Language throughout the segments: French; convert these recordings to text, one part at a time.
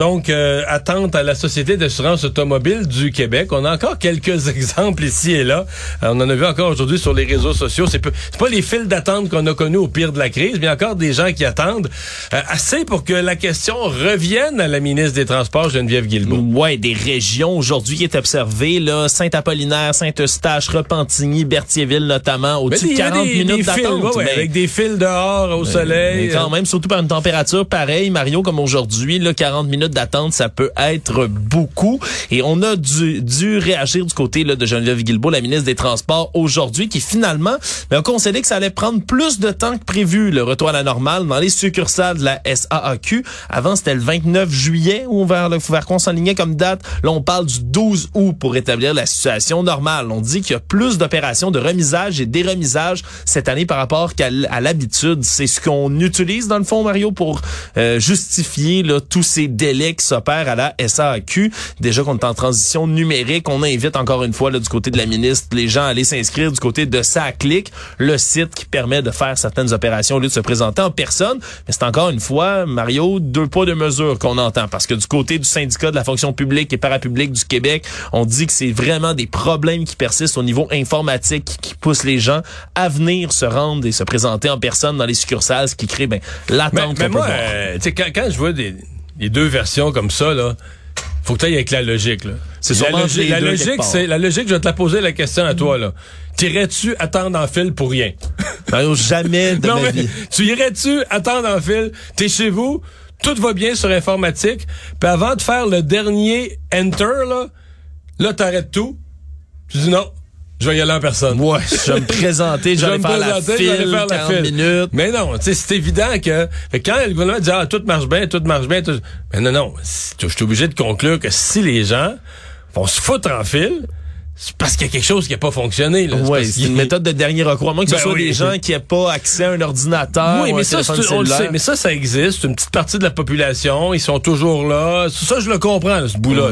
Donc, euh, attente à la Société d'assurance automobile du Québec. On a encore quelques exemples ici et là. Euh, on en a vu encore aujourd'hui sur les réseaux sociaux. C'est pas les files d'attente qu'on a connus au pire de la crise, mais encore des gens qui attendent euh, assez pour que la question revienne à la ministre des Transports, Geneviève Guilbeault. Ouais, des régions aujourd'hui qui est observée, là, Saint-Apollinaire, Saint-Eustache, Repentigny, Berthierville notamment, au-dessus de 40 minutes d'attente. Ouais, avec des fils dehors au soleil. Mais quand même, surtout par une température pareille, Mario, comme aujourd'hui, là, 40 minutes d'attente, ça peut être beaucoup. Et on a dû, dû réagir du côté là, de Geneviève Guilbeault, la ministre des Transports, aujourd'hui, qui finalement ben, a concédé que ça allait prendre plus de temps que prévu, le retour à la normale dans les succursales de la SAAQ. Avant, c'était le 29 juillet où vers qu'on s'enlignait comme date. Là, on parle du 12 août pour rétablir la situation normale. On dit qu'il y a plus d'opérations de remisage et déremisage cette année par rapport qu'à l'habitude. C'est ce qu'on utilise dans le fond, Mario, pour euh, justifier là, tous ces délais qui s'opèrent à la SAQ. Déjà qu'on est en transition numérique, on invite encore une fois là, du côté de la ministre les gens à aller s'inscrire du côté de SACLIC, le site qui permet de faire certaines opérations au lieu de se présenter en personne. Mais c'est encore une fois, Mario, deux poids, deux mesures qu'on entend. Parce que du côté du syndicat de la fonction publique et parapublique du Québec, on dit que c'est vraiment des problèmes qui persistent au niveau informatique qui poussent les gens à venir se rendre et se présenter en personne dans les succursales, ce qui crée ben, l'attente. Mais, mais moi, euh, quand, quand je vois des, les deux versions comme ça, là, faut que tu ailles avec la logique. Là. C'est la, logique, la logique, c'est la logique. Je vais te la poser la question à toi là. T'irais-tu attendre en fil pour rien? Ben, Jamais de ma vie. Tu irais-tu attendre en fil T'es chez vous, tout va bien sur informatique, puis avant de faire le dernier enter là, là t'arrêtes tout. Tu dis non, je vais y aller en personne. Ouais, je vais me présenter, je vais aller faire la file, faire la file. minutes. Mais non, c'est évident que, quand le gouvernement dit, ah, tout marche bien, tout marche bien, tout... mais non, non, je suis obligé de conclure que si les gens vont se foutre en file, c'est parce qu'il y a quelque chose qui n'a pas fonctionné. Là. Oui, c'est une méthode de dernier recours. Moi, que ce ben soit des gens qui n'aient pas accès à un ordinateur oui, mais ça, on le sait, mais ça, ça existe. Une petite partie de la population, ils sont toujours là. Ça, je le comprends, ce bout-là.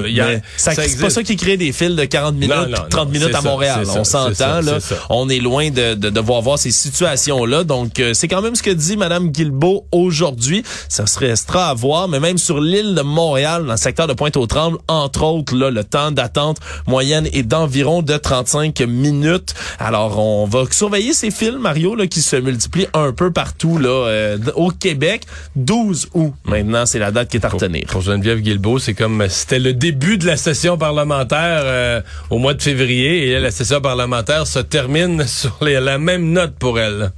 c'est pas ça qui crée des fils de 40 minutes, 30 minutes à Montréal. on s'entend, là. On est loin de, de devoir voir ces situations-là. Donc, euh, c'est quand même ce que dit Mme Guilbeault aujourd'hui. Ça serait restera à voir, mais même sur l'île de Montréal, dans le secteur de Pointe-aux-Trembles, entre autres, là, le temps d'attente moyenne est d'environ environ de 35 minutes. Alors, on va surveiller ces films, Mario, là, qui se multiplient un peu partout là, euh, au Québec. 12 août, maintenant, c'est la date qui est à retenir. Pour, Geneviève Guilbeault, c'est comme c'était le début de la session parlementaire euh, au mois de février et la session parlementaire se termine sur la même note pour elle.